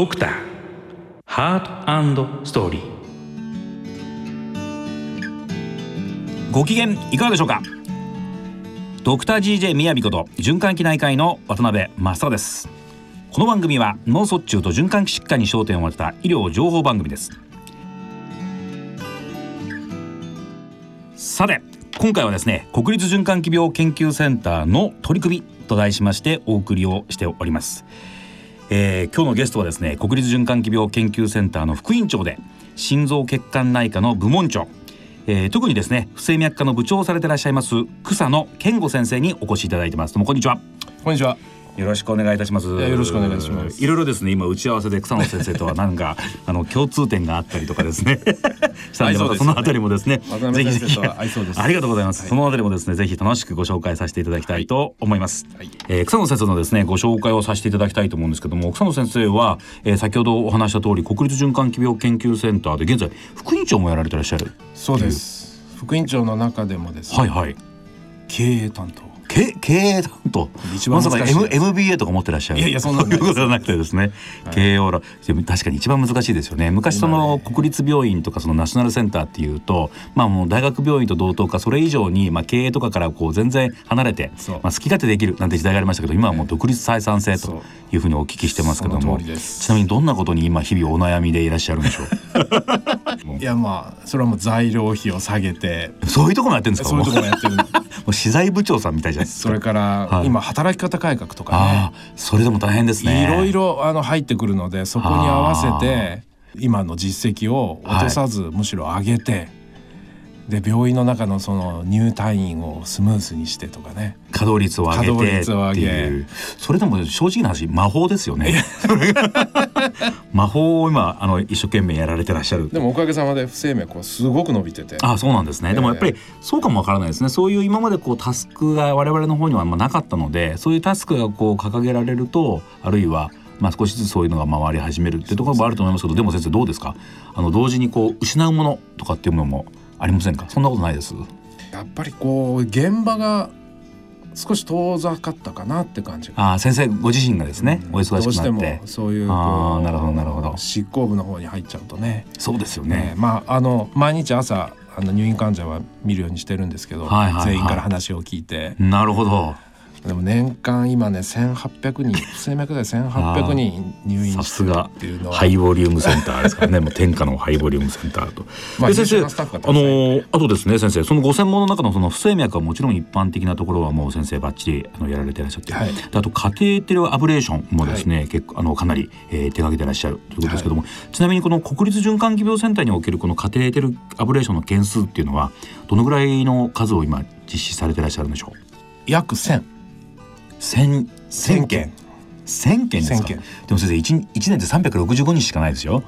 ドクター。ハートストーリーご機嫌いかがでしょうか？ドクター GJ 宮城こと循環器内科医の渡辺正です。この番組は脳卒中と循環器疾患に焦点を当てた医療情報番組です。さて今回はですね国立循環器病研究センターの取り組みと題しましてお送りをしております。えー、今日のゲストはですね国立循環器病研究センターの副院長で心臓血管内科の部門長、えー、特にですね不整脈科の部長をされていらっしゃいます草野健吾先生にお越しいただいてます。どうもこんにちは。こんにちは。よろしくお願いいたします。よろしくお願いします。いろいろですね、今打ち合わせで草野先生とは何か あの共通点があったりとかですね。したんでまたそのあたりもですね、ぜひぜひありがとうございます。そのあたりもですね、ぜひ楽しくご紹介させていただきたいと思います。はい、えー、草野先生のですね、ご紹介をさせていただきたいと思うんですけども、草野先生は、えー、先ほどお話した通り国立循環器病研究センターで現在副院長もやられていらっしゃる。そうです。副院長の中でもですね。はいはい。経営担当。経経営担当。まさか M MBA とか持ってらっしゃる。いやいやそんなことじゃなくてですね、はい、経営オーラ。確かに一番難しいですよね。昔その国立病院とかそのナショナルセンターっていうとまあもう大学病院と同等かそれ以上にまあ経営とかからこう全然離れてまあ好き勝手できるなんて時代がありましたけど今はもう独立採算制というふうにお聞きしてますけども。ちなみにどんなことに今日々お悩みでいらっしゃるんでしょう？いやまあそれはもう材料費を下げて。そういうところもやってるんですか？そういうところもやってるう資材部長さんみたいじゃないですか。それから、はい、今働き方改革とかね。それでも大変ですね。いろいろあの入ってくるのでそこに合わせて今の実績を落とさず、はい、むしろ上げてで病院の中のその入退院をスムーズにしてとかね。稼働率を上げてっていう。それでも正直な話魔法ですよね。魔法を今あの一生懸命やられてらっしゃる。でもおかげさまで不整脈はすごく伸びてて。あそうなんですね、えー、でもやっぱりそうかもわからないですね。そういう今までこうタスクが我々の方にはまあなかったのでそういうタスクがこう掲げられるとあるいはまあ、少しずつそういうのが回り始めるっていうところもあると思いますけどでも先生どうですか？あの同時にこう失うものとかっていうものもありませんか？そんなことないです。やっぱりこう現場が少し遠ざかったかなって感じ。あ先生ご自身がですね、うん、お忙しくなって。そういうあなるほどなるほど。執行部の方に入っちゃうとね。そうですよね、ね、まああの毎日朝あの入院患者は見るようにしてるんですけど、はいはいはい、全員から話を聞いて。なるほどでも年間今ね1800人不整脈で1800人入院してるっていうのは。ハイボリュームセンターですからね。もう天下のハイボリュームセンターと。まあ、先生あのあとですね先生そのご専門の中のその不整脈はもちろん一般的なところはもう先生ばっちりあのやられていらっしゃって、はい、あとカテーテルアブレーションもですね、はい、結構あのかなり、えー、手掛けていらっしゃるということですけども、はい、ちなみにこの国立循環器病センターにおけるこのカテーテルアブレーションの件数っていうのはどのぐらいの数を今実施されていらっしゃるんでしょう約1000千千件。千件。ですか？でも先生一一年で三百六十五日しかないですよ。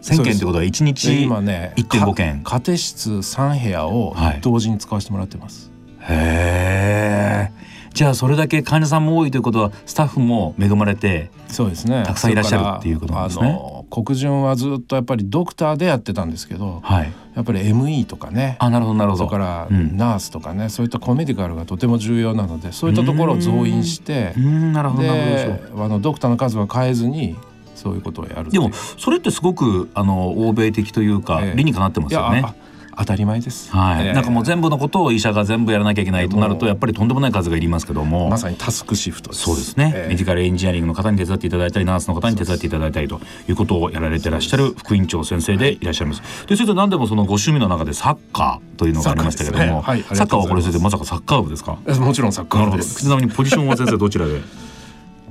千件ってことは一日今ね一点五件。家庭室三部屋を同時に使わせてもらってます、はい、へえじゃあそれだけ患者さんも多いということはスタッフも恵まれてそうですね。たくさんいらっしゃるっていうことなんですね。国順はずっとやっぱりドクターでやってたんですけど、はい、やっぱり ME とかね。あなるほどなるほど。それからナースとかね、うん、そういったコメディカルがとても重要なのでそういったところを増員してなるほどであのドクターの数は変えずにそういうことをやるでもそれってすごくあの欧米的というか、理にかなってますよね。当たり前です。はい、えー、なんかもう全部のことを医者が全部やらなきゃいけないとなるとやっぱりとんでもない数がいりますけども。まさにタスクシフトそうですね、えー、メディカルエンジニアリングの方に手伝っていただいたりナースの方に手伝っていただいたりということをやられてらっしゃる副院長先生でい。らっしゃいます。でそれと何でもそのご趣味の中でサッカーというのがありましたけれども、ねはい、サッカーはこれ先生まさかサッカー部ですかもちろんサッカー部ですちなみにポジションは先生どちらで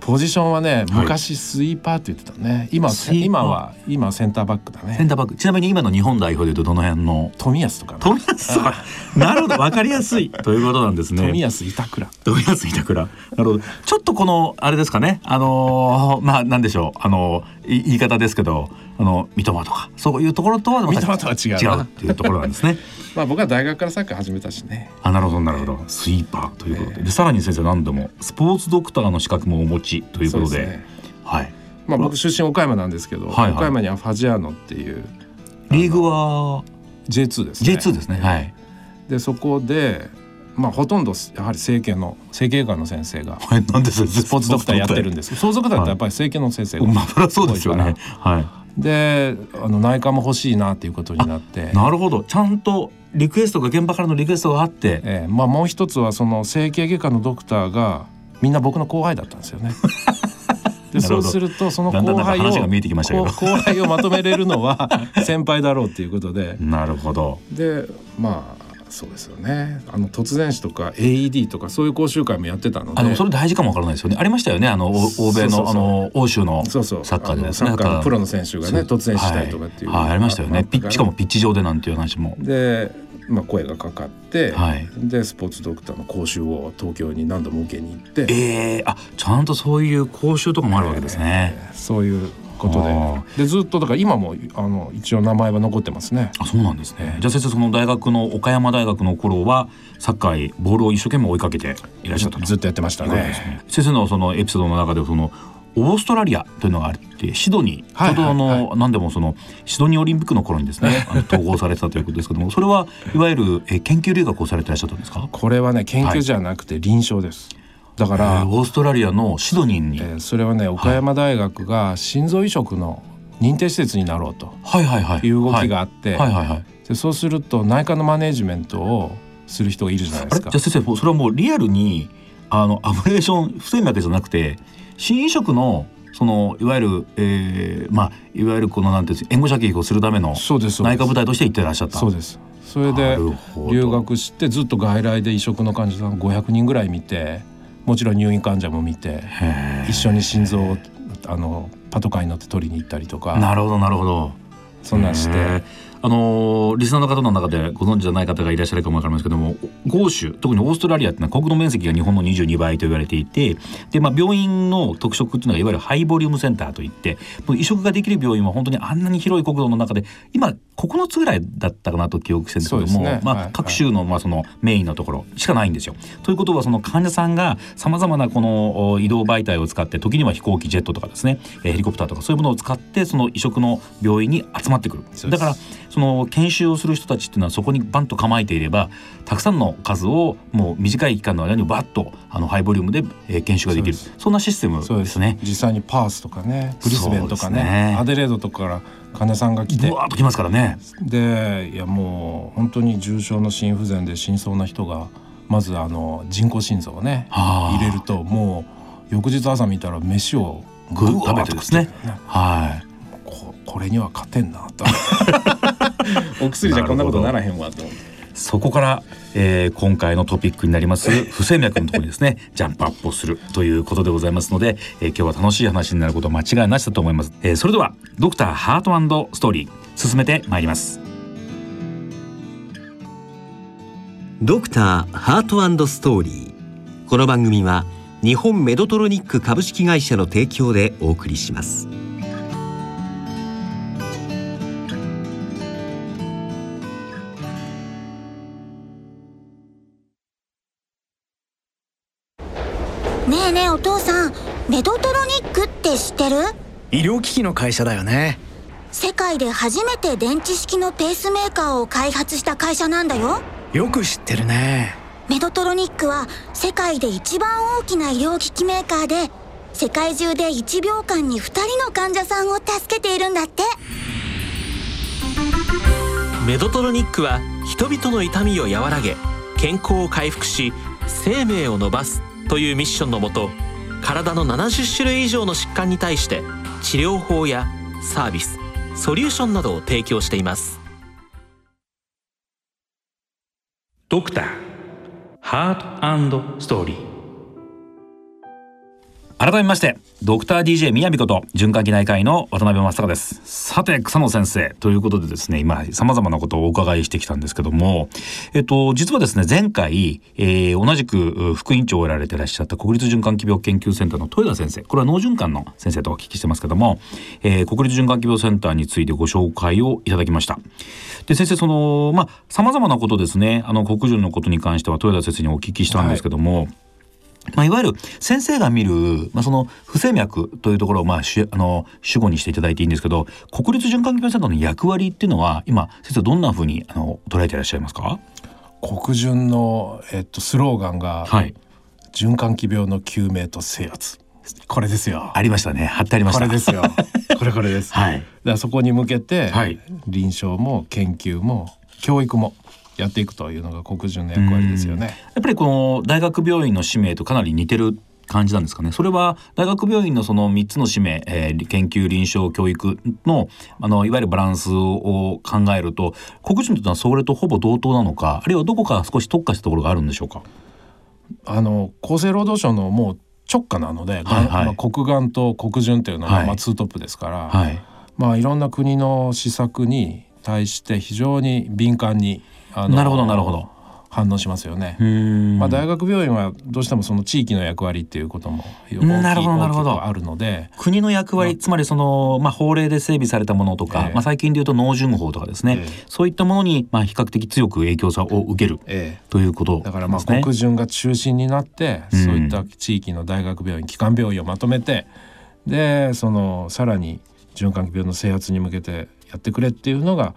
ポジションはね昔スイーパーって言ってたね。今今は今センターバックだね。センターバック。ちなみに今の日本代表でいうとどの辺の？富安とか富安とか。なるほど。わかりやすい。ということなんですね。富安板倉。富安板倉。なるほど。ちょっとこのあれですかね。あのー、まあなんでしょう。あのー、言い方ですけどあの三笘とか。そういうところとは三笘とは違う違うっていうところなんですね。まあ僕は大学からサッカー始めたしね。あなるほどなるほど。スイーパーということで。えー、でさらに先生何度も。スポーツドクターの資格もお持ちということで、ね、はい。まあ僕出身岡山なんですけど、はいはい、岡山にはファジアーノっていうリーグは J2 ですね。J2 ですね。はい。でそこでまあほとんどやはり整形の整形外科の先生が はい。なんでススポーツドクター？やってるんです。相続だとやっぱり整形の先生がまあそりゃそうですよね。はい。であの内科も欲しいなっていうことになって。なるほど。ちゃんとリクエストが現場からのリクエストがあって、ええ。まあもう一つはその整形外科のドクターがみんな僕の後輩だったんですよね。でそうするとその後輩をなんか話が見えてきましたけど。こう後輩をまとめれるのは 先輩だろうっていうことで。なるほど。でまあそうですよね。あの突然死とか AED とかそういう講習会もやってたので。あでもそれ大事かもわからないですよね。ありましたよね。あのお欧米のあの欧州のサッカーででサッカーのプロの選手がね突然死したりとかっていうはい。はいありましたよね。ピッしかもピッチ上でなんていう話も。で、まあ、声がかかって、はい。でスポーツドクターの講習を東京に何度も受けに行って、ええあちゃんとそういう講習とかもあるわけですね、そういうことあででずっとだから今もあの一応名前は残ってますね。あそうなんですね。じゃあ先生その大学の岡山大学の頃はサッカーへボールを一生懸命追いかけていらっしゃったと。ずっとやってましたね。先生のそのエピソードの中でそのオーストラリアというのがあってシドニー、はいちょうど何でもそのシドニーオリンピックの頃にですね。あの統合されてたということですけどもそれはいわゆるえ研究留学をされていらっしゃったんですか？これはね研究じゃなくて臨床です。だかえら、ーオーストラリアのシドニーに、えーそれはね岡山大学が心臓移植の認定施設になろうと。はいはいはい。いう動きがあって、はい。はいはいでそうすると内科のマネジメントをする人がいるじゃないですか。じゃあ。先生それはもうリアルにあのアブレーション不整脈じゃなくて心移植のそのいわゆる、えー、まあいわゆるこのなんていうんです援護射撃をするための内科部隊として行ってらっしゃった。そうです。それなで留学してずっと外来で移植の患者さん500人ぐらい見てもちろん入院患者も見て一緒に心臓をあのパトカーに乗って取りに行ったりとか。なるほどなるほど。そんなんしてあのーリスナーの方の中でご存知じゃない方がいらっしゃるかもわかりますけども豪州特にオーストラリアっていうのは国土面積が日本の22倍と言われていてで、まあ、病院の特色っていうのがいわゆるハイボリュームセンターといって移植ができる病院は本当にあんなに広い国土の中で今9つぐらいだったかなと記憶してるんですけども、そうですね。まあはい各州のまあそのメインのところしかないんですよ。ということはその患者さんがさまざまなこのお移動媒体を使って時には飛行機ジェットとかですねえーヘリコプターとかそういうものを使ってその移植の病院に集まってくる。だからその研修をする人たちっていうのはそこにバンと構えていればたくさんの数をもう短い期間の間にバッとあのハイボリュームで、えー研修ができる。そんなシステムですね。実際にパースとかねブリスベンとかねね。アデレードとかから患者さんが来て。ぶわーっときますからね。でいやもう本当に重症の心不全で死にそうな人がまずあの人工心臓をねはあ。入れるともう翌日朝見たら飯をぐっと食べてですね。はい。ここれには勝てんなと。お薬じゃこんなことならへんわと。そこから、えー今回のトピックになります不整脈のところにですね ジャンプアップをするということでございますので、えー今日は楽しい話になること間違いなしだと思います、えーそれではドクターハートストーリー進めてまいります。ドクターハートストーリーこの番組は日本メドトロニック株式会社の提供でお送りします医療機器の会社だよね。世界で初めて電池式のペースメーカーを開発した会社なんだよ。よく知ってるね。メドトロニックは世界で一番大きな医療機器メーカーで世界中で1秒間に2人の患者さんを助けているんだって。メドトロニックは人々の痛みを和らげ健康を回復し生命を伸ばすというミッションのもと体の70種類以上の疾患に対して治療法やサービスソリューションなどを提供しています。ドクターハートストーリー。改めましてドクター DJ 宮美こと循環器内科医の渡辺正孝です。さて草野先生ということでですね今様々なことをお伺いしてきたんですけどもえっと実はですね前回、えー同じく副院長をやられてらっしゃった国立循環器病研究センターの豊田先生これは脳循環の先生とお聞きしてますけども、えー国立循環器病センターについてご紹介をいただきました。で先生そのまあ様々なことですねあの国順のことに関しては豊田先生にお聞きしたんですけども、まあ、いわゆる先生が見る、まあ、その不整脈というところを、まあ、しあの主語にしていただいていいんですけど国立循環器病センターの役割っていうのは今先生どんなふうにあの捉えていらっしゃいますか？国順の、えっと、スローガンが、はい。循環器病の救命と制圧。これですよ。ありましたね。貼ってありました。これですよ。これこれです、はい。だそこに向けて、はい。臨床も研究も教育もやっていくというのが国順の役割ですよね。やっぱりこの大学病院の使命とかなり似てる感じなんですかね。それは大学病院のその3つの使命、えー研究臨床教育のあのいわゆるバランスを考えると国順というのはそれとほぼ同等なのかあるいはどこか少し特化したところがあるんでしょうか？あの厚生労働省のもう直下なので、はいはいまあ、国眼と国順というのは、はいまあ、ツートップですから、はい。まあ、いろんな国の施策に対して非常に敏感にあのなるほどなるほど。反応しますよね。んまあ、大学病院はどうしてもその地域の役割っていうことも大きいなるほどなるほど。あるので。国の役割、つまりその、まあ、法令で整備されたものとか、ええ。まあ、最近でいうと農順法とかですね、ええ。そういったものに、まあ、比較的強く影響さを受けるええ。ということだからまあ国順が中心になって、うん。そういった地域の大学病院基幹病院をまとめてでそのさらに循環器病の制圧に向けてやってくれっていうのが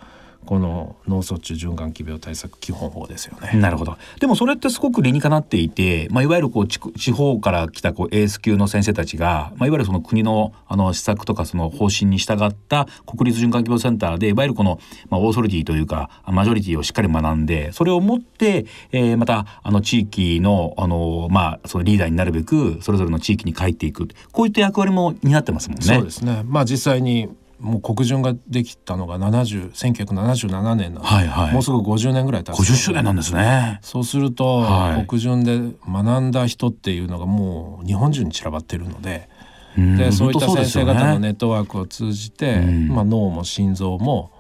この脳卒中循環器病対策基本法ですよね。なるほど。でもそれってすごく理にかなっていて、まあ、いわゆるこう地方から来たこうエース級の先生たちが、まあ、いわゆるその国のあの施策とかその方針に従った国立循環器病センターでいわゆるこの、まあ、オーソリティというかマジョリティをしっかり学んでそれを持って、えーまたあの地域のあの、まあ、そのリーダーになるべくそれぞれの地域に帰っていくこういった役割も担ってますもんね。そうですね。まあ実際にもう国順ができたのが70 1977年なの。で、はいはい。もうすぐ50年ぐらい経つ。50周年なんですね。そうすると、はい。国順で学んだ人っていうのがもう日本中に散らばってるので。うん。でそういった先生方のネットワークを通じて、うん。まあ、脳も心臓も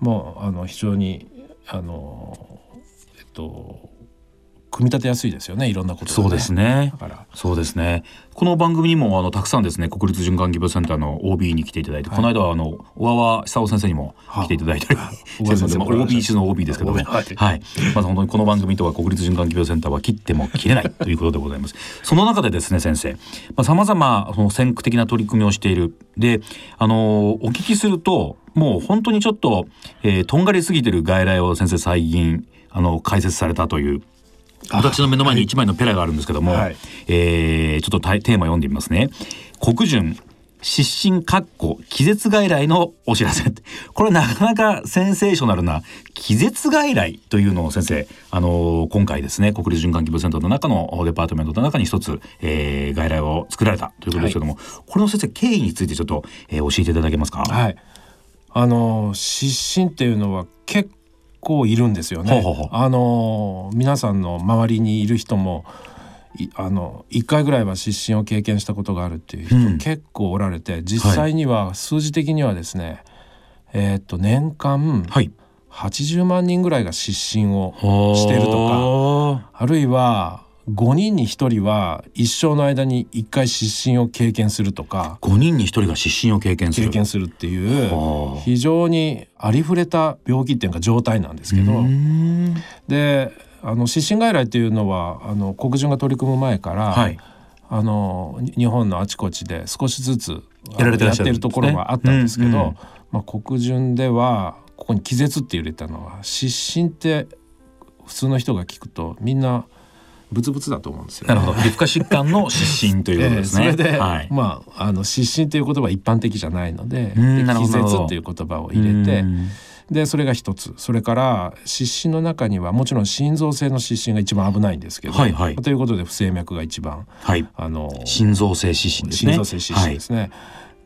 もうあの非常にあの、えっと、組み立てやすいですよねいろんなことがそうですね。だから。そうですね。この番組にもあのたくさんですね国立循環器病センターの OB に来ていただいて、この間はあの小川久夫先生にも来ていただいたり 小川先生 OB 中の OB ですけども、ははい。い、まず本当にこの番組とは国立循環器病センターは切っても切れないということでございます。その中でですね先生、まあ様々その先駆的な取り組みをしている。で、あのお聞きするともう本当にちょっと、えーとんがりすぎてる外来を先生最近あの解説されたという。私の目の前に一枚のペラがあるんですけども、はい。えーちょっとテーマ読んでみますね。国順失神かっこ気絶外来のお知らせ。これなかなかセンセーショナルな気絶外来というのを先生、あのー今回ですね国立循環器病センターの中のデパートメントの中に一つ、えー外来を作られたということですけども、これの先生経緯についてちょっと、えー教えていただけますか？はい。あの失神っていうのは結構いるんですよね。ほうほうあの皆さんの周りにいる人もいあの1回ぐらいは失神を経験したことがあるっていう人、うん結構おられて実際には数字的にはですね、えーっと年間はい。80万人ぐらいが失神をしてるとかあるいは5人に1人は一生の間に1回失神を経験するとか5人に1人が失神を経験する。経験するっていうはあ非常にありふれた病気っていうか状態なんですけどであの失神外来っていうのはあの国順が取り組む前から、はい。あのに日本のあちこちで少しずつやられてらってるところがあったんですけど、うんうんまあ、国順ではここに気絶って入れたのは失神って普通の人が聞くとみんなブツブツだと思うんですよ、ね。なるほど。皮膚科疾患の失神ということですね。ええそれで、はい。まああの失神という言葉は一般的じゃないので気絶っていう言葉を入れてうんでそれが一つそれから失神の中にはもちろん心臓性の失神が一番危ないんですけど、はいはいということで不整脈が一番はい。あの心臓性失神ですね。心臓性失神ですね。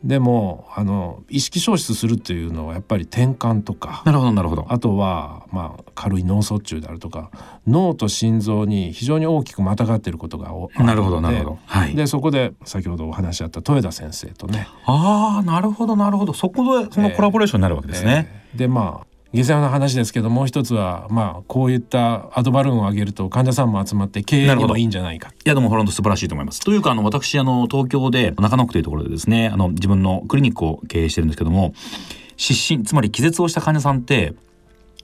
でもあの意識消失するっていうのはやっぱり転換とかなるほどなるほど。あとは、まあ、軽い脳卒中であるとか脳と心臓に非常に大きくまたがっていることがおなるほどなるほどはいでそこで先ほどお話しあった豊田先生とねああなるほどなるほど。そこでそのコラボレーションになるわけですね。えーでまあ下世話な話ですけどもう一つはまあこういったアドバルーンを上げると患者さんも集まって経営にもいいんじゃないかいやでも本当素晴らしいと思います。というかあの私あの東京で中野区というところでですねあの自分のクリニックを経営してるんですけども失神つまり気絶をした患者さんって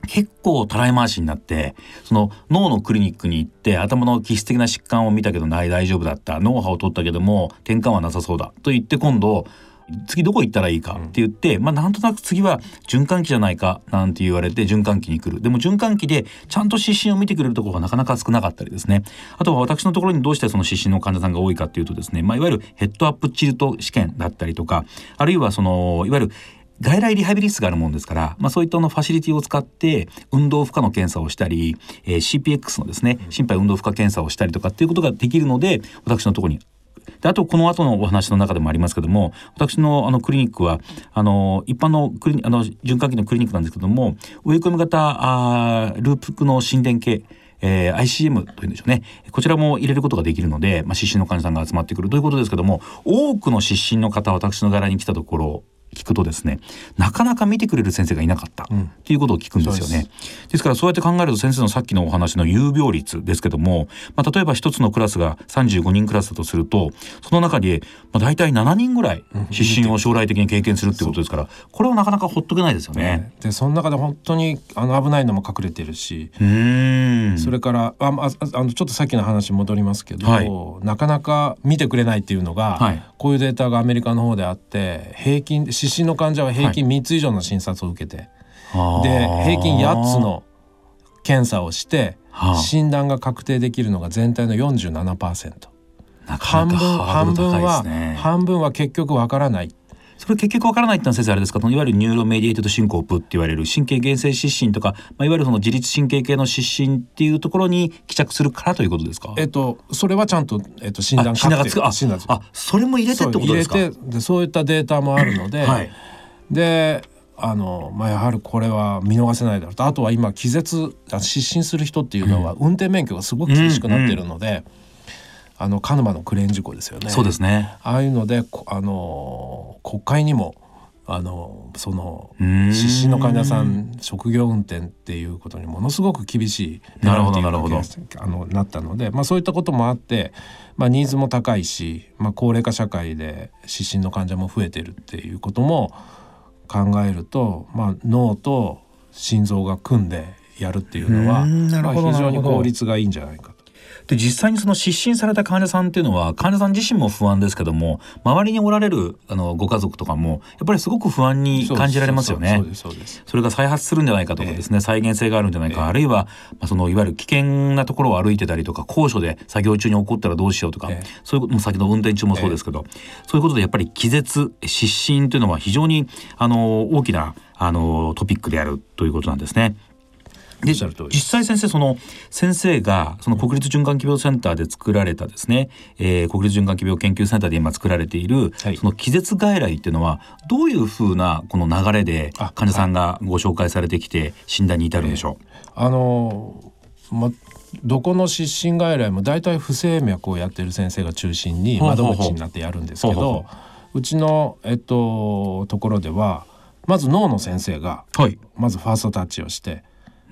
結構たらい回しになってその脳のクリニックに行って頭の気質的な疾患を見たけどない大丈夫だった脳波を取ったけども転換はなさそうだと言って今度次どこ行ったらいいかって言って、まあなんとなく次は循環器じゃないかなんて言われて循環器に来る。でも循環器でちゃんと湿疹を見てくれるところがなかなか少なかったりですね。あとは私のところにどうしてその湿疹の患者さんが多いかっていうとですね、まあ、いわゆるヘッドアップチルト試験だったりとかあるいはそのいわゆる外来リハビリ室があるもんですから、まあ、そういったのファシリティを使って運動負荷の検査をしたり、えー、CPX のですね心肺運動負荷検査をしたりとかっていうことができるので私のところにであとこの後のお話の中でもありますけども私のあのクリニックはあの一般のクリあの循環器のクリニックなんですけども植え込み型あループの心電計えー、ICM というんでしょうね。こちらも入れることができるので、まあ、湿疹の患者さんが集まってくるということですけども多くの湿疹の方私の柄に来たところ聞くとですねなかなか見てくれる先生がいなかったっていうことを聞くんですよね。うん、ですからそうやって考えると先生のさっきのお話の有病率ですけども、まあ、例えば一つのクラスが35人クラスだとするとその中で、まあ、大体7人ぐらい湿疹を将来的に経験するっていうことですからこれはなかなかほっとけないですよね。でその中で本当にあの危ないのも隠れてるしそれからあああのちょっとさっきの話に戻りますけど、はい、なかなか見てくれないっていうのが、はい、こういうデータがアメリカの方であって平均湿疹の患者は平均3つ以上の診察を受けて、はい、で平均8つの検査をして診断が確定できるのが全体の47%。半分半分は半分は結局わからないそれ結局わからないってのは先生あれですか？いわゆる neuro mediated syncope って言われる神経原性失神とか、まあ、いわゆるその自律神経系の失神っていうところに帰着するからということですか？えっとそれはちゃんと、えっと、診断診断がつく？ああそれも入れてってことですか？入れてでそういったデータもあるので、はい、であのまあ、やはりこれは見逃せないだろうと。あとは今気絶失神する人っていうのは運転免許がすごく厳しくなっているので、うんうんあの鹿沼のクレーン事故ですよね。そうですね。ああいうのであの国会にもあのその失神の患者さん職業運転っていうことにものすごく厳しいなるほどなるほどあのなったので、まあ、そういったこともあって、まあ、ニーズも高いし、まあ、高齢化社会で失神の患者も増えてるっていうことも考えると、まあ、脳と心臓が組んでやるっていうのは、まあ、非常に効率がいいんじゃないかで実際にその失神された患者さんっていうのは患者さん自身も不安ですけども周りにおられるあのご家族とかもやっぱりすごく不安に感じられますよね。それが再発するんじゃないかとかですね、えー、再現性があるんじゃないか、えー、あるいは、まあ、そのいわゆる危険なところを歩いてたりとか高所で作業中に起こったらどうしようとか、えー、そういうことも先の運転中もそうですけど、そういうことでやっぱり気絶失神というのは非常にあの大きなあのトピックであるということなんですね。で実際先生その先生がその国立循環器病センターで作られたですね、えー、国立循環器病研究センターで今作られている、はい、その気絶外来っていうのはどういうふうなこの流れで患者さんがご紹介されてきて診断に至るんでしょう、えー、あのまどこの失神外来も大体不整脈をやってる先生が中心に窓口になってやるんですけどうちの、えっと、ところではまず脳の先生が、まずファーストタッチをして。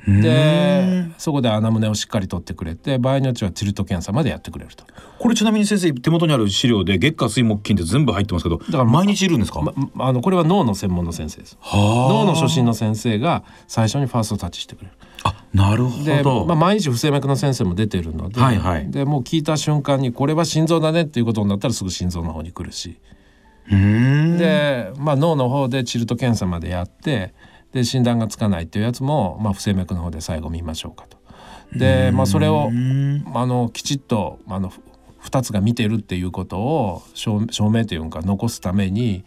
でそこで穴胸をしっかり取ってくれて場合によってはチルト検査までやってくれると。これちなみに先生手元にある資料で月下水木金って全部入ってますけどだから毎日いるんですか、ま、あのこれは脳の専門の先生です。脳の初診の先生が最初にファーストタッチしてくれる。あなるほど。まあ、毎日不整脈の先生も出てるので,、はいはい、でもう聞いた瞬間にこれは心臓だねっていうことになったらすぐ心臓の方に来るし。で、まあ、脳の方でチルト検査までやってで診断がつかないっていうやつも、まあ、不整脈の方で最後見ましょうかと。で、まあ、それをあのきちっとあの2つが見てるっていうことを証明というか残すために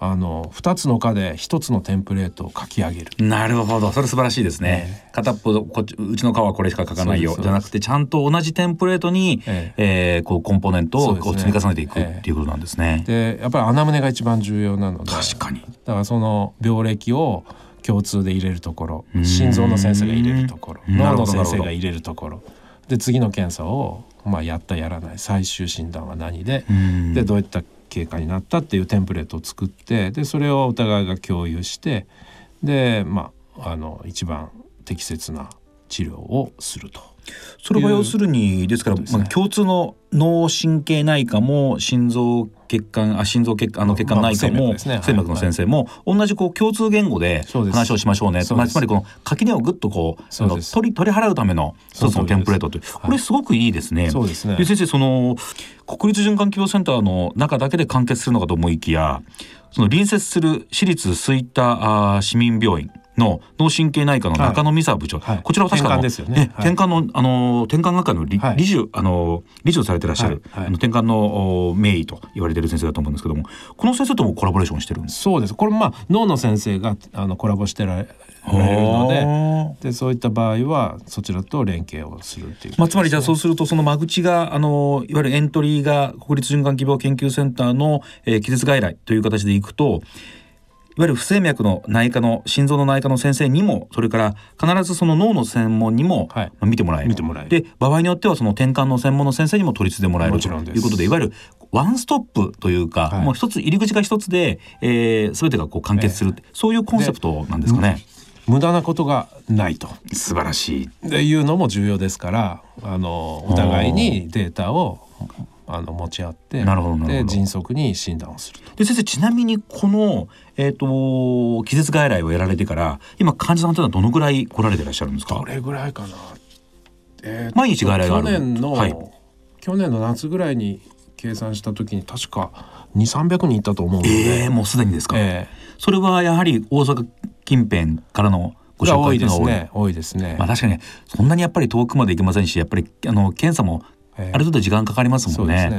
あの2つの科で1つのテンプレートを書き上げる。なるほど。それ素晴らしいですね、えー、片っぽこっちうちの科はこれしか書かないよ。じゃなくてちゃんと同じテンプレートに、えー、えー、こうコンポーネントをこう積み重ねていくっていうことなんですね。でやっぱり穴胸が一番重要なので。確かに。だからその病歴を共通で入れるところ心臓の先生が入れるところ脳の先生が入れるところ。で次の検査を、まあ、やったやらない。最終診断は何ででどういった経過になったっていうテンプレートを作ってでそれをお互いが共有してでまああの一番適切な治療をすると。それは要するにですから、ね、まあ、共通の脳神経内科も心臓血管あ心臓血管あの血管内科も生脈、の先生も、同じこう共通言語で話をしましょうね。まあ、つまりこの垣根をぐっとこう取り取り払うための一つのテンプレートという。これすごくいいですね。そうですね。で先生その国立循環器病センターの中だけで完結するのかと思いきやその隣接する私立吹田あ市民病院の脳神経内科の中野美沙部長、はい。こちらは確か転換ですよね。はい。のあの転換学会の理,、はい。理事あの理事をされてらっしゃる、あの転換のお名医と言われている先生だと思うんですけどもこの先生ともコラボレーションしてるんです。そうです。これまあ脳の先生があのコラボしてられるのででそういった場合はそちらと連携をするっていうまあ、つまりじゃあそうするとその間口があのいわゆるエントリーが国立循環器病研究センターの、えー気絶外来という形でいくといわゆる不整脈の内科の心臓の内科の先生にもそれから必ずその脳の専門にも、見てもらえる。見てもらえる。で場合によってはその転換の専門の先生にも取り次いでもらえる。ということでいわゆるワンストップというか、はい。もう一つ入り口が一つで、えー、全てがこう完結する、そういうコンセプトなんですかね。無駄なことがないと。素晴らしい。でいうのも重要ですからあのお互いにデータをあの持ち合ってなるほどで迅速に診断をすると。で先生ちなみにこの、えー、と気絶外来をやられてから今患者さんというのはどのぐらい来られていらっしゃるんですか？どれぐらいかな、えー毎日外来がある去年の、はい。去年の夏ぐらいに計算した時に確か2 3 0 0人いったと思うので、えー、もうすでにですか、えそれはやはり大阪近辺からのごーが紹多いです介というのが多い。ね。多いですね。まあ確かにそんなにやっぱり遠くまで行けませんしやっぱりあの検査もあえーる程度時間かかりますもんね。そ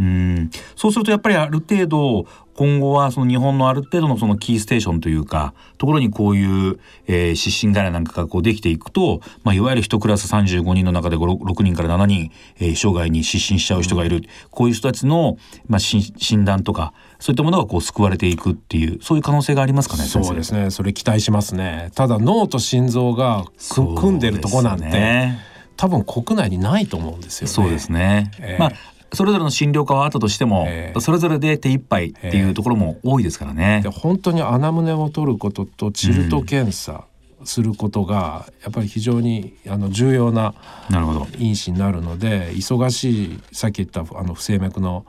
うん。そうするとやっぱりある程度今後はその日本のある程度のそのキーステーションというかところにこういう、えー、失神外来なんかがこうできていくと、まあ、いわゆる一クラス35人の中で5 6人から7人、えー、生涯に失神しちゃう人がいる、こういう人たちの、まあ、し診断とかそういったものがこう救われていくっていうそういう可能性がありますかねそうですね。それ期待しますね。ただ脳と心臓がく組んでるとこなんですね多分国内にないと思うんですよね。そうですね。ええまあそれぞれの診療科はあったとしても、ええそれぞれで手一杯っていうところも多いですからね。で本当に穴胸を取ることとチルト検査することがやっぱり非常にあの重要な。因子になるので忙しいさっき言ったあの不整脈の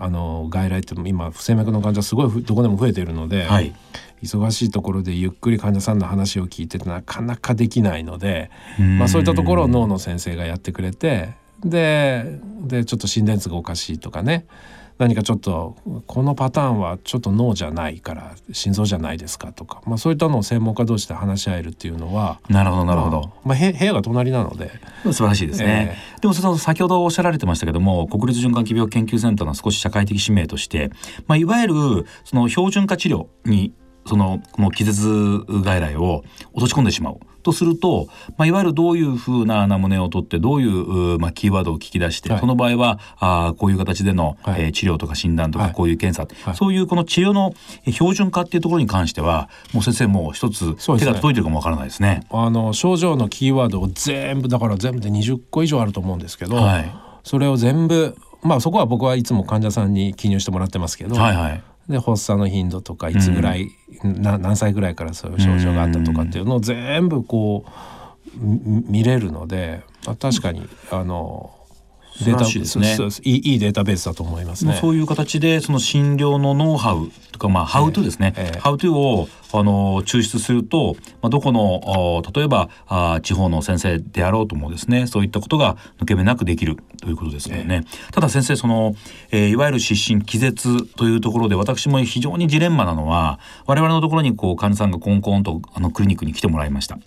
あの外来って今不整脈の患者すごいふどこでも増えているので、はい。忙しいところでゆっくり患者さんの話を聞いてなかなかできないので、うん。まあ、そういったところを脳の先生がやってくれてででちょっと心電図がおかしいとかね。何かちょっとこのパターンはちょっと脳じゃないから心臓じゃないですかとか、まあ、そういったのを専門家同士で話し合えるっていうのはなるほどなるほど。まあ、へ部屋が隣なので。素晴らしいですね。でもその先ほどおっしゃられてましたけども国立循環器病研究センターの少し社会的使命として、まあ、いわゆるその標準化治療にそのこの気絶外来を落とし込んでしまうとすると、まあ、いわゆるどういうふうな穴胸を取ってどういううまあ、キーワードを聞き出して、はい。その場合はあーこういう形での、はい。えー治療とか診断とはい。かこういう検査、はい。そういうこの治療のえー標準化っていうところに関してはもう先生もう一つ手が届いてるかもわからないですね。あの症状のキーワードを全部だから全部で20個以上あると思うんですけど、はい。それを全部まあそこは僕はいつも患者さんに記入してもらってますけど、はいはいで発作の頻度とかいつぐらい、な何歳ぐらいからそういう症状があったとかっていうのを全部こうみ見れるので、まあ、確かにあの素晴らしいですねいいいいデータベースだと思いますね。そういう形でその診療のノウハウとかまあハウトゥーですね、ええハウトゥーをあの抽出すると、まあ、どこのあ例えばあ地方の先生であろうともですねそういったことが抜け目なくできるということですよね。ただ先生その、えーいわゆる失神気絶というところで私も非常にジレンマなのは我々のところにこう患者さんがコンコンとあのクリニックに来てもらいました。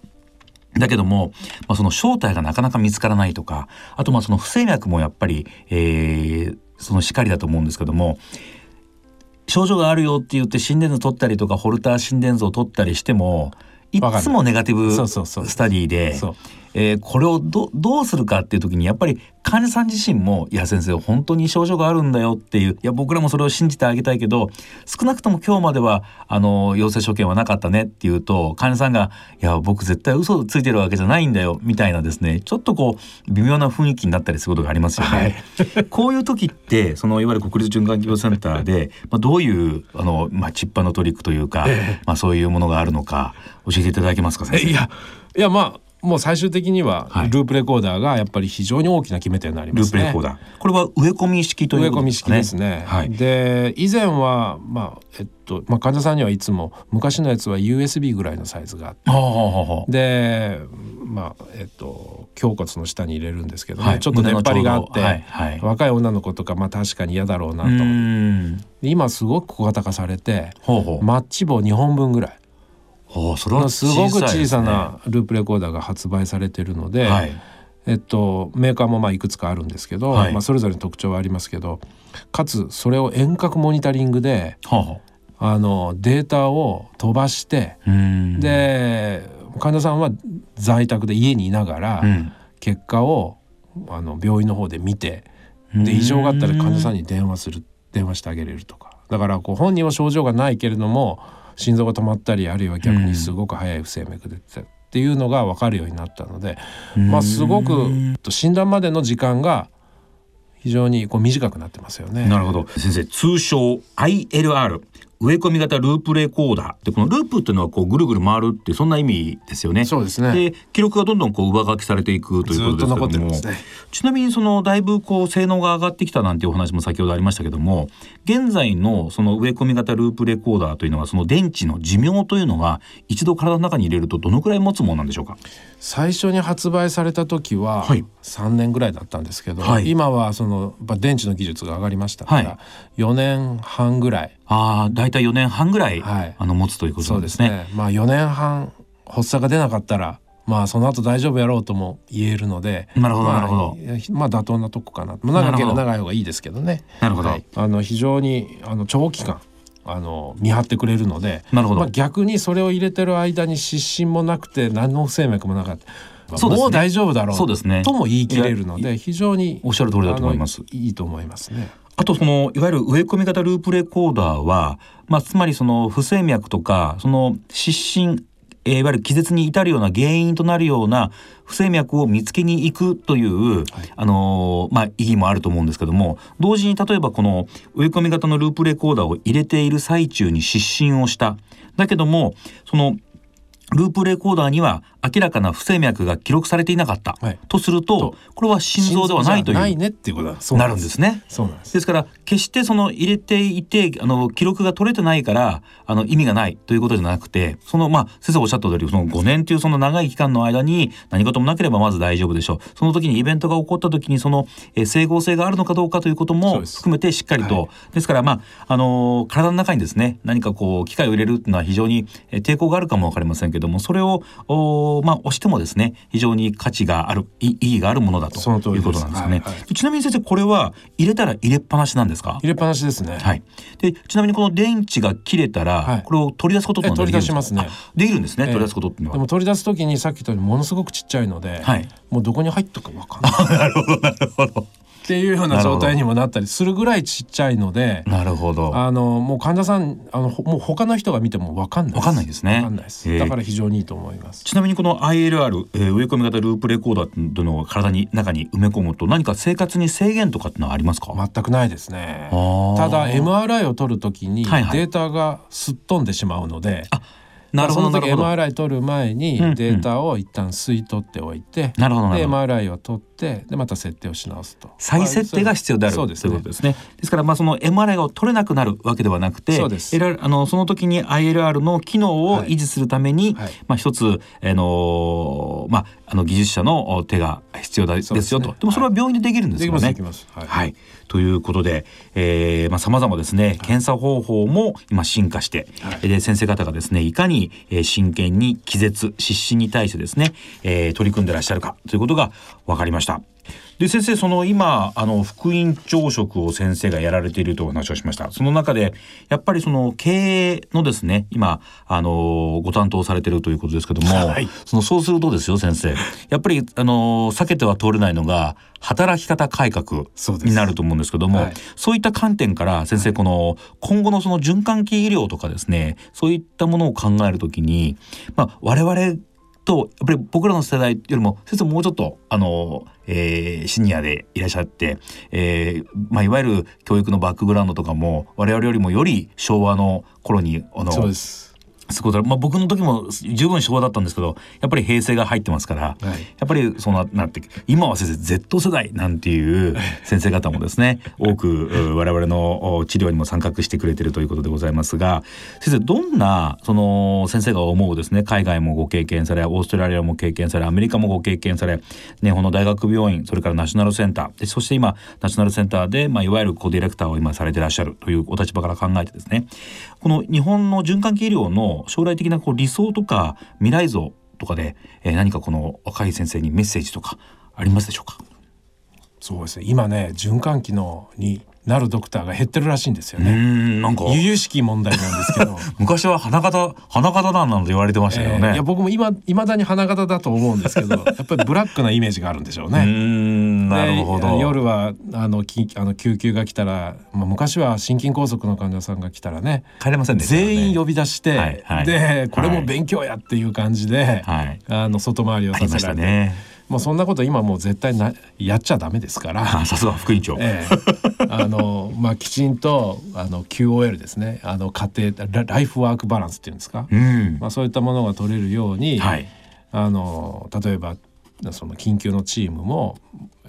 だけども、まあ、その正体がなかなか見つからないとかあとまあその不整脈もやっぱり、えーそのしかりだと思うんですけども症状があるよって言って心電図取ったりとかホルター心電図を取ったりしてもいつもネガティブそうそうそう。スタディでそうえーこれをどどうするかっていう時にやっぱり患者さん自身も「いや先生本当に症状があるんだよ」っていういや僕らもそれを信じてあげたいけど少なくとも今日まではあの陽性所見はなかったねっていうと患者さんが「いや僕絶対嘘ついてるわけじゃないんだよ」みたいなですねちょっとこう微妙な雰囲気になったりすることがありますよね。こういう時ってそのいわゆる国立循環器病センターで、まあ、どういうあの、まあ、チッパのトリックというか、まあ、そういうものがあるのか教えていただけますか先生。えいやいやまあもう最終的にははいループレコーダーがやっぱり非常に大きな決め手になりますね。ループレコーダー。これは植え込み式とい植え込みうことですかね。式ですね。はい。で以前はまあえっとまあ患者さんにはいつも昔のやつは USB ぐらいのサイズがあってはあはあはあでまあえっと胸骨の下に入れるんですけど、ねはいちょっと出っ張りがあって、はいはい若い女の子とかまあ確かに嫌だろうなうと、今すごく小型化されてマッチ棒2本分ぐらいほうそれはすごく小さなループレコーダーが発売されてるので、はい。えっと、メーカーもまあいくつかあるんですけど、はい。まあ、それぞれに特徴はありますけどかつそれを遠隔モニタリングでほうほあ。のデータを飛ばして、で患者さんは在宅で家にいながらうん。結果をあの病院の方で見てで異常があったら患者さんに電話する電話してあげれるとか。だからこう本人は症状がないけれども心臓が止まったりあるいは逆にすごく早い不整脈で出てたっていうのが分かるようになったので、まあ、すごく診断までの時間が非常にこう短くなってますよね。なるほど。先生通称 ILR 植え込み型ループレコーダーでこのループっていうのはこうぐるぐる回るってそんな意味ですよね。そうですね。で記録がどんどんこう上書きされていくということですけども、ね。ちなみにそのだいぶこう性能が上がってきたなんていうお話も先ほどありましたけども現在のその植え込み型ループレコーダーというのはその電池の寿命というのは一度体の中に入れるとどのくらい持つものなんでしょうか？最初に発売された時ははい。3年ぐらいだったんですけど、はい。今はその電池の技術が上がりましたかはい。ら4年半ぐらいああだいたい4年半ぐらい、はい。あの持つということそうんでなですね。すね。まあ4年半発作が出なかったらまあその後大丈夫やろうとも言えるのでなるほどまあなるほど。まあ妥当なとこかな。まあ長ければ長い方がいいですけどね。なるほど。はい。あの非常にあの長期間あの見張ってくれるのでなるほど。まあ、逆にそれを入れてる間に失神もなくて何の不整脈もなかった。そうですね。もう大丈夫だろうそうですね。とも言い切れるのいで非常におっしゃる通りだと思います。いいと思いますね。あとそのいわゆる植え込み型ループレコーダーは、まあ、つまりその不整脈とかその失神えーいわゆる気絶に至るような原因となるような不整脈を見つけに行くという、あのーまあ、意義もあると思うんですけども同時に例えばこの植え込み型のループレコーダーを入れている最中に失神をした。だけどもそのループレコーダーには明らかな不整脈が記録されていなかった、はい。とするとこれは心臓ではないというないねっていうことだ。そうなるんですね。そうなんです。ですから決してその入れていてあの記録が取れてないからあの意味がないということじゃなくてそのまあ先生おっしゃった通りその5年というその長い期間の間に何事もなければまず大丈夫でしょう。その時にイベントが起こった時にその、えー整合性があるのかどうかということも含めてしっかりと、はい。ですからまああのー体の中にですね何かこう機械を入れるっていうのは非常にえー抵抗があるかもわかりませんけどもそれをおーまあ押してもですね非常に価値があるい意義があるものだということなんですよね。はいはいちなみに先生これは入れたら入れっぱなしなんですか？入れっぱなしですね。はい。でちなみにこの電池が切れたら、はいこれを取り出すことってのはできるんですか？え取り出しますねあできるんですね、ええ取り出すことっていうのは。でも取り出す時にさっき言ったようにものすごくちっちゃいので、はいもうどこに入ったかわかんない。なるほどなるほど。っていうような状態にもなったりするぐらいちっちゃいので。なるほど。あのもう患者さんあのほもう他の人が見てもわかんない。わかんないですね。わかんないです。ええ。だから非常にいいと思います。ちなみにこの ILR、えー植え込み型ループレコーダーというのを体に中に埋め込むと何か生活に制限とかってのはありますか、全くないですね。ただ MRI を取るときにはいはい。データがすっ飛んでしまうので、なるほどその時。MRI 取る前にデータを一旦吸い取っておいて、なるほどなで。MRI を取ってでまた設定をし直すと再設定が必要であるそうですねということですね。ですからまあその MRI を取れなくなるわけではなくて、そうですあのその時に ILR の機能をはい維持するために、はいまあ一つあのまああの技術者の手が必要だですよそうですねと。でもそれは病院でできるんですよね。できますできます。は、はい。いということで、えー、まあ様々ですね、検査方法も今進化して、で先生方がですねいかに、えー真剣に気絶失神に対してですね、えー取り組んでらっしゃるかということが分かりました。で先生その今あの副院長職を先生がやられているとお話をしました。その中でやっぱりその経営のですね今あのご担当されているということですけども、はい。そのそうするとですよ先生。やっぱりあの避けては通れないのが働き方改革になると思うんですけどもはい。そういった観点から先生この今後のその循環器医療とかですねそういったものを考えるときに、まあ、我々とやっぱり僕らの世代よりも先生もうちょっとあの、えーシニアでいらっしゃって、えーまあ、いわゆる教育のバックグラウンドとかも我々よりもより昭和の頃にあのそうです。すまあ、僕の時も十分昭和だったんですけどやっぱり平成が入ってますから、はい、やっぱりそのなって今は先生 Z 世代なんていう先生方もですね多く我々の治療にも参画してくれてるということでございますが先生どんなその先生が思うですね海外もご経験されオーストラリアも経験されアメリカもご経験され日本の大学病院それからナショナルセンターでそして今ナショナルセンターで、まあ、いわゆるコディレクターを今されてらっしゃるというお立場から考えてですねこの日本の循環器医療の将来的なこう理想とか未来像とかで、えー、何かこの若い先生にメッセージとかありますでしょうか？そうですね。今ね循環器のになるドクターが減ってるらしいんですよね。なんか由々しき問題なんですけど 昔は花形花形だなんて言われてましたよね。えー、いや僕も今いまだに花形だと思うんですけど やっぱりブラックなイメージがあるんでしょうね。うんなるほど夜はあのきあの救急が来たら、まあ、昔は心筋梗塞の患者さんが来たらね帰れませんでした、ね、全員呼び出して、はいはい、でこれも勉強やっていう感じで、はい、あの外回りをさせられて。ねもうそんなこと今もう絶対なやっちゃダメですから。さすが副院長、ええ、あのまあきちんとあの QOL ですね。あの家庭ライフワークバランスっていうんですか、うん、まあ、そういったものが取れるように、はい、あの例えばその緊急のチームも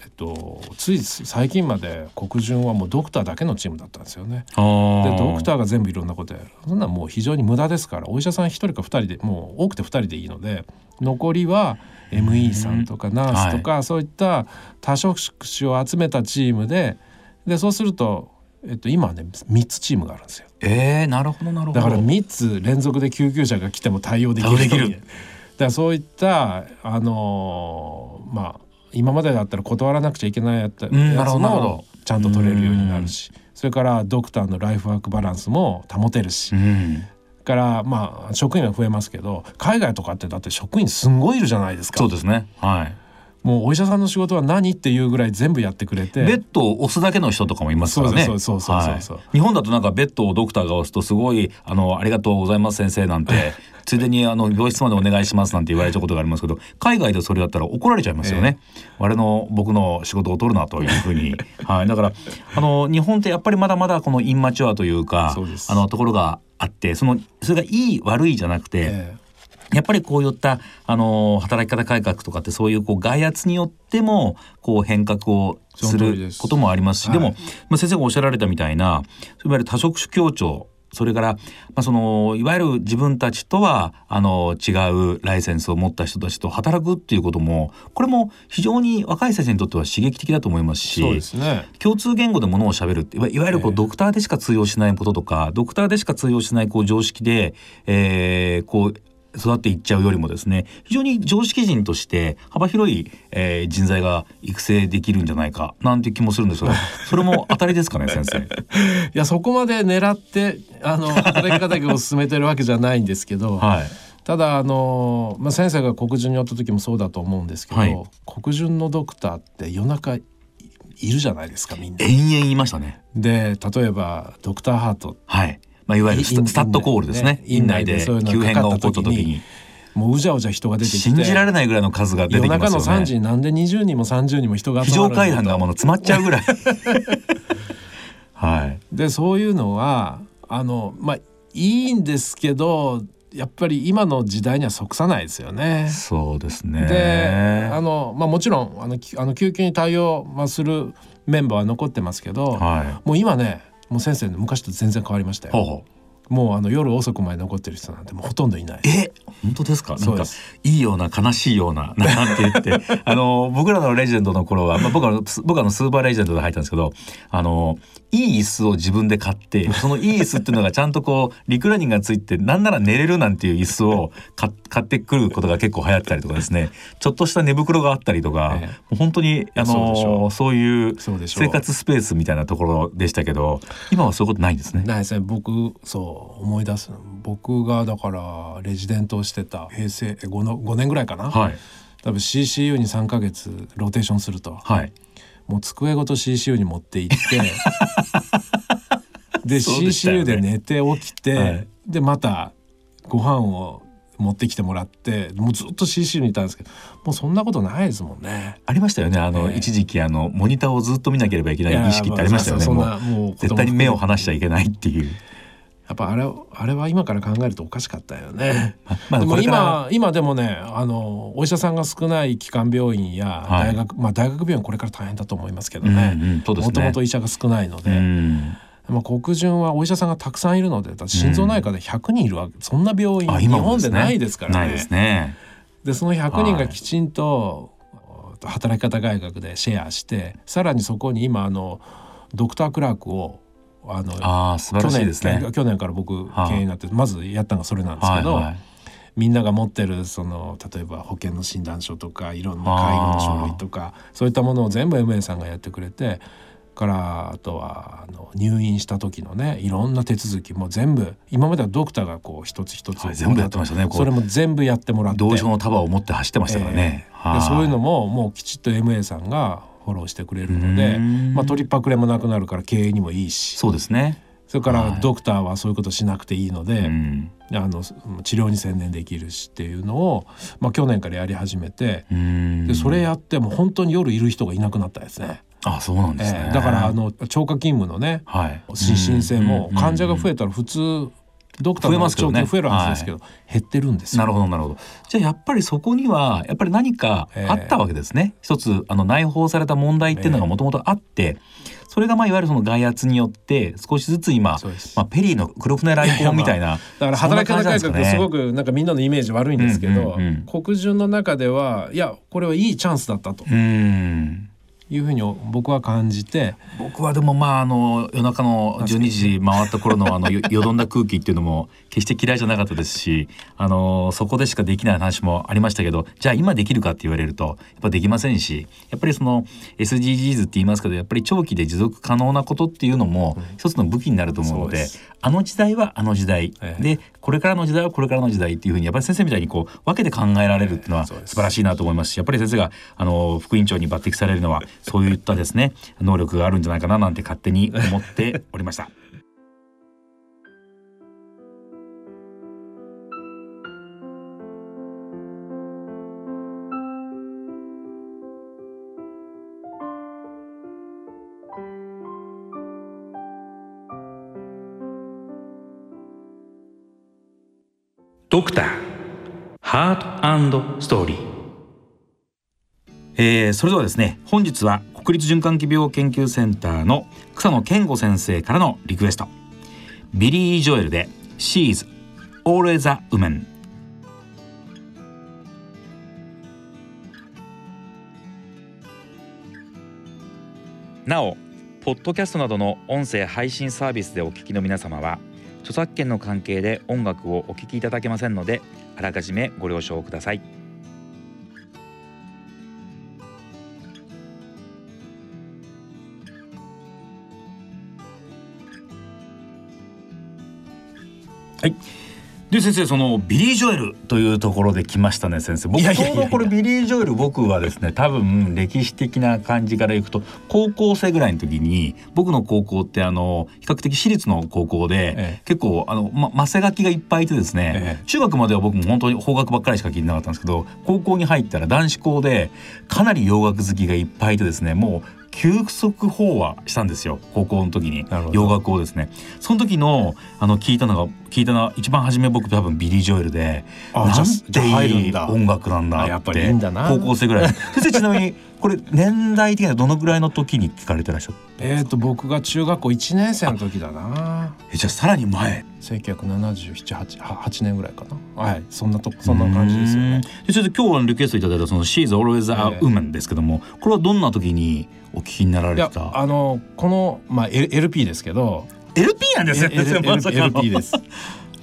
えっと、つい最近まで国順はもうドクターだけのチームだったんですよね。でドクターが全部いろんなことやるそんなもう非常に無駄ですからお医者さん1人か2人でもう多くて2人でいいので残りは ME さんとかナースとか、はい、そういった多職種を集めたチームででそうすると、えっと、今はね3つチームがあるんですよ。えー、なるほどなるほどだから3つ連続で救急車が来ても対応できる。できるだからそういったあのー、まあ今までだったら断らなくちゃいけないやつもちゃんと取れるようになるしそれからドクターのライフワークバランスも保てるし。からまあ職員は増えますけど海外とかってだって職員すんごいいるじゃないですか。そうですね。はい。もうお医者さんの仕事は何っていうぐらい全部やってくれて。ベッドを押すだけの人とかもいますからね。そうそうそうそうそう、はい、日本だとなんかベッドをドクターが押すとすごいあのありがとうございます先生なんてついでにあの病室までお願いしますなんて言われたことがありますけど海外でそれやったら怒られちゃいますよね、えー、我の僕の仕事を取るなというふうに。はい。だからあの日本ってやっぱりまだまだこのインマチュアというかあのところがあってそのそれがいい悪いじゃなくて、えーやっぱりこういったあの働き方改革とかってそういうこう外圧によってもこう変革をすることもありますしでも、まあ、先生がおっしゃられたみたいないわゆる多職種協調それから、まあ、そのいわゆる自分たちとはあの違うライセンスを持った人たちと働くっていうこともこれも非常に若い先生にとっては刺激的だと思いますしそうですね、共通言語でものをしゃべるっていわゆるこう、ドクターでしか通用しないこととかドクターでしか通用しないこう常識で、えー、こう育っていっちゃうよりもですね非常に常識人として幅広い、えー、人材が育成できるんじゃないかなんて気もするんですが それも当たりですかね先生。いやそこまで狙ってあの働き方を進めてるわけじゃないんですけど。はいただあの、まあ、先生が黒人に寄った時もそうだと思うんですけど、はい、黒人のドクターって夜中いるじゃないですかみんな。延々いましたね。で例えばドクターハート、はい、まあ、いわゆるスタッドコールですね。院内で急変が起こった時に。もううじゃうじゃ人が出てきて。信じられないぐらいの数が出てきますよね。夜中の3時になんで20人も30人も人が非常階段がもう詰まっちゃうぐらい。はい。でそういうのはあのまあいいんですけどやっぱり今の時代には即さないですよね。そうですね。であの、まあ、もちろんあのあの救急に対応、まあ、するメンバーは残ってますけど、はい、もう今ねもう先生昔と全然変わりましたよ。ほうほうもうあの夜遅くまで残ってる人なんてもうほとんどいない。え本当ですか？なんかいいような悲しいようななんて言ってあの僕らのレジェンドの頃は、まあ、僕は僕はのスーパーレジェンドで入ったんですけどあのいい椅子を自分で買って そのいい椅子っていうのがちゃんとこうリクライニングがついてなんなら寝れるなんていう椅子を買ってくることが結構流行ったりとかですね。ちょっとした寝袋があったりとか、ええ、本当にあのそういう生活スペースみたいなところでしたけど今はそういうことないんですね。ないですね。僕そう思い出す。僕がだからレジデントをしてた平成 5, の5年ぐらいかな、はい、多分 CCU に3か月ローテーションすると。はいもう机ごと CCU に持って行って。で、ね、CCU で寝て起きて、はい、でまたご飯を持ってきてもらってもうずっと CCU にいたんですけどもうそんなことないですもんね。ありましたよね。あの、えー、一時期あのモニターをずっと見なければいけない意識ってありましたよね。もう絶対に目を離しちゃいけないっていう。やっぱあれあれは今から考えるとおかしかったよね。まあでも今今でもねあのお医者さんが少ない基幹病院やはい大学、まあ大学病院これから大変だと思いますけどね。もともと医者が少ないので、うんまあ国順はお医者さんがたくさんいるので、心臓内科で100人いるわけ、そんな病院日本でないですからね。ね。でその100人がきちんと働き方改革でシェアしてさらにそこに今あのドクタークラークをあのああ素晴らしいですね。去年から僕はい経営になってまずやったのがそれなんですけど、はいはい。みんなが持ってるその例えば保険の診断書とかいろんな介護の書類とかそういったものを全部 MA さんがやってくれてからあとはあの入院した時のねいろんな手続きも全部今まではドクターがこう一つ一つ、はい全部やってましたねそれも全部やってもらって。同情の束を持って走ってましたからね。ええ。でそういうのももうきちっと MA さんがフォローしてくれるので、うん。まあ、取りっぱくれもなくなるから経営にもいいし。そうですね。それからはい。ドクターはそういうことしなくていいので、うん。あの治療に専念できるしっていうのを、まあ、去年からやり始めて、うん。でそれやっても本当に夜いる人がいなくなったですね。あそうなんですね。ええ。だからあの超過勤務のねはい。新申請もうん患者が増えたら普通ドクター増えのますけどね長期増えるはずですけど、減ってるんですよ。なるほどなるほど。じゃあやっぱりそこにはやっぱり何かあったわけですね。一つあの内包された問題っていうのがもともとあって、それがまあいわゆるその外圧によって少しずつ今まあペリーの黒船来航みたいなだから働き方改革すごくくなんかみんなのイメージ悪いんですけど、うんうんうん国順の中ではいやこれはいいチャンスだったとうん。いうふうに僕は感じて。僕はでもまああの夜中の12時回った頃のあのよ よどんだ空気っていうのも決して嫌いじゃなかったですしあのそこでしかできない話もありましたけどじゃあ今できるかって言われるとやっぱできませんしやっぱりその SDGs って言いますけどやっぱり長期で持続可能なことっていうのも一つの武器になると思うので,、あの時代はあの時代、ええ。でこれからの時代はこれからの時代っていうふうにやっぱり先生みたいにこう分けて考えられるっていうのは素晴らしいなと思いますしやっぱり先生があの副院長に抜擢されるのはそういったですね能力があるんじゃないかななんて勝手に思っておりました。ドクターハートストーリーえーそれではですね本日は国立循環器病研究センターの草野健吾先生からのリクエストビリー・ジョエルで「She's Always a Woman」なおポッドキャストなどの音声配信サービスでお聞きの皆様は著作権の関係で音楽をお聞きいただけませんのであらかじめご了承ください。で先生そのビリー・ジョエルというところで来ましたね先生。僕ちょうどこれビリー・ジョエル僕はですね多分歴史的な感じからいくと高校生ぐらいの時に僕の高校ってあの比較的私立の高校で、ええ。結構あの、ま、マセガキがいっぱいいてですね、ええ。中学までは僕も本当に邦楽ばっかりしか聞いてなかったんですけど高校に入ったら男子校でかなり洋楽好きがいっぱいいてですねもう休息法話したんですよ高校の時に。洋楽をですね。その時のあの聞いたのが聞いたのは一番初め僕多分ビリー・ジョエルであなんていい音楽なんだって。高校生ぐらい。先生ちなみに これ年代的にはどのぐらいの時に聞かれてらっしゃった？えー、と僕が中学校1年生の時だな。えじゃあさらに前？197788年ぐらいかな。はいそんなとそんな感じですよね。ちょっと今日はリクエストいただいたその「She's Always a ええ。Woman」ですけどもこれはどんな時にお聞きにならいやれたあのこの、まあ、LP ですけど。LP なんですよ先生まさかの。LP です。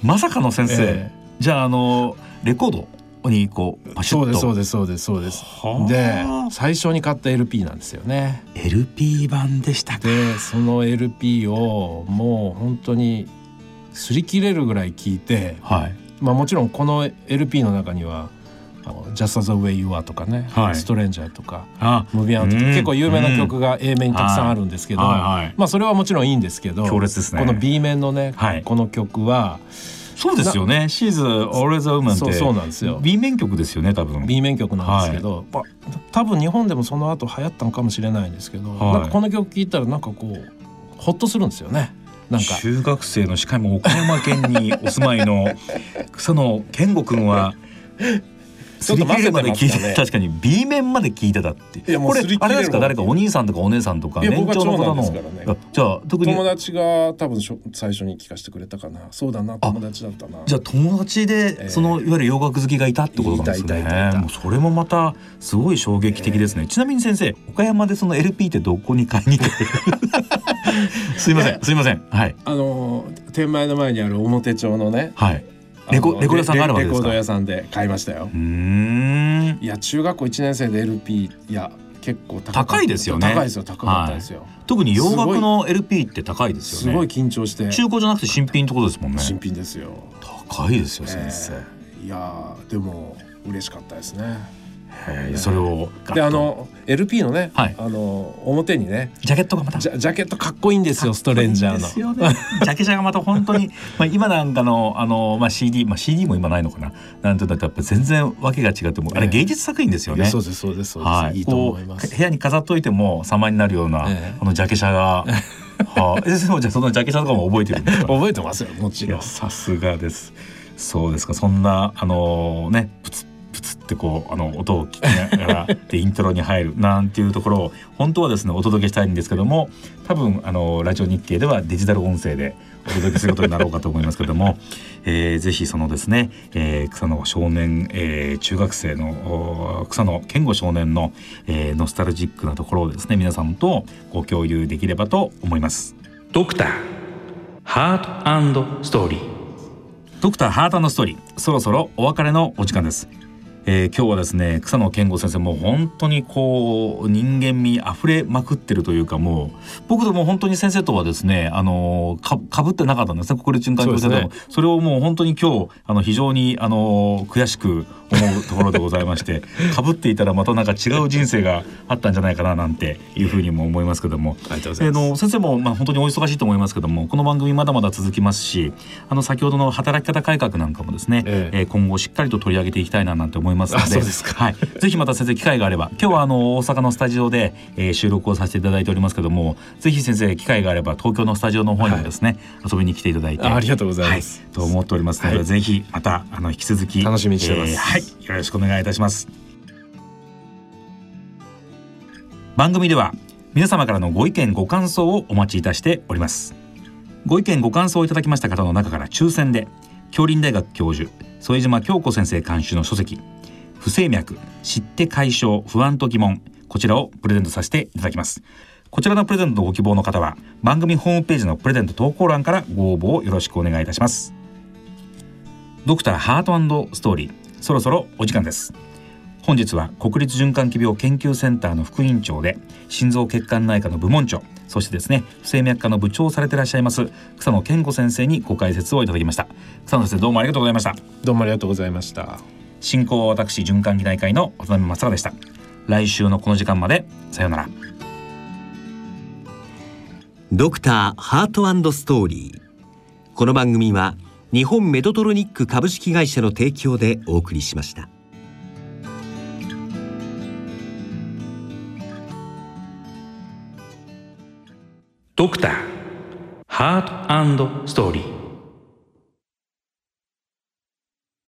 まさかの先生、え。じゃああのレコードにこうパシュッと。そうですそうですそうですそうはあ。ですで最初に買った LP なんですよね。LP 版でしたか。でその LP をもう本当に擦り切れるぐらい聞いてはい。まあもちろんこの LP の中には「あの Just as the way you are」とかね「はい。ストレンジャー」とかあ「ムビアン」とかうん。結構有名な曲が A 面にたくさんあるんですけど、はいはい。まあそれはもちろんいいんですけど強烈ですね。この B 面のね、はい。この曲はそうですよね「She's Always a Woman」って。そうそうなんですよ。B 面曲ですよね多分。B 面曲なんですけど、まあ多分日本でもその後流行ったのかもしれないんですけど、はい。なんかこの曲聴いたらなんかこうホッとするんですよね。なんか。中学生のしかも岡山県にお住まいの草野健吾君はちょっと混ぜてますかね。聞いて確かに B 面まで聞いてたって。いやもうこれあれですか？誰かお兄さんとかお姉さんとか年長の方のじゃあ特に。友達が多分しょ最初に聞かせてくれたかな。そうだな友達だったな。じゃあ友達えでえそのいわゆる洋楽好きがいたってことなんですね。もうそれもまたすごい衝撃的ですね。ちなみに先生岡山でその LP ってどこに買いに行って？すいませんすいません。はい。あの天満屋の前にある表町のね。はいレコレコード屋さんがあるわけですか？レコード屋さんで買いましたよ。うーん。いや中学校1年生で LP いや結構高いですよね。高いですよ高かったですよ、特に洋楽の LP って高いですよね。すごい緊張して。中古じゃなくて新品ってことですもんね。新品ですよ、高いですよ先生、えーいやーでも嬉しかったですねそれをであの LP のね、はいあの表にねジャケットがまたジャジャケットかっこいいんですよストレンジャーのね。ジャケ写がまた本当に まあ今なんかのあのまあ CD まあ CD も今ないのかな。なんていうやっぱ全然わけが違ってもうあれええ芸術作品ですよね。そうですそうですそうです、はい。い、いと思います部屋に飾っといても様になるような、ええこのジャケ写が。はあ、え先生もじゃあそのジャケ写とかも覚えてるんですか？覚えてますよもちいろんやさすがです。そうですかそんなあのねプツってこうあの音を聞きながら でイントロに入るなんていうところを本当はですねお届けしたいんですけども多分あのラジオ日経ではデジタル音声でお届けすることになろうかと思いますけども、えー、ぜひそのですね、えー、草野少年、えー、中学生のお草野健吾少年の、えー、ノスタルジックなところをですね皆さんとご共有できればと思います。ドクターハートストーリードクターハートのストーリーそろそろお別れのお時間です、えー今日はですね草野健吾先生もう本当にこう人間味あふれまくってるというかもう僕でも本当に先生とはですねあのかかぶってなかったんですね国立循環教授でも。そ,、れをもう本当に今日あの非常にあの悔しく思うところでございまして かぶっていたらまたなんか違う人生があったんじゃないかななんていうふうにも思いますけども。の先生もまあ本当にお忙しいと思いますけどもこの番組まだまだ続きますしあの先ほどの働き方改革なんかもですね、ええ。えー今後しっかりと取り上げていきたいななんて思いますので。あそうではい、ぜひまた先生機会があれば。今日はあの大阪のスタジオで、えー収録をさせていただいておりますけどもぜひ先生機会があれば東京のスタジオの方にもですね、遊びに来ていただいて。あありがとうございます。はい。と思っておりますので、はい。ぜひまたあの引き続き楽しみにしてます。えーはい。よろしくお願いいたします。番組では皆様からのご意見ご感想をお待ちいたしております。ご意見ご感想をいただきました方の中から抽選で京林大学教授副島京子先生監修の書籍不整脈知って解消不安と疑問。こちらをプレゼントさせていただきます。こちらのプレゼントのご希望の方は番組ホームページのプレゼント投稿欄からご応募をよろしくお願いいたします。ドクターハートストーリーそろそろお時間です。本日は国立循環器病研究センターの副院長で心臓血管内科の部門長そしてですね不整脈科の部長をされていらっしゃいます草野健吾先生にご解説をいただきました。草野先生どうもありがとうございました。どうもありがとうございました。進行は私循環器内科医の渡辺正孝でした。来週のこの時間までさようなら。ドクターハートストーリー。この番組は日本メドトロニック株式会社の提供でお送りしました。ドクターハートストーリー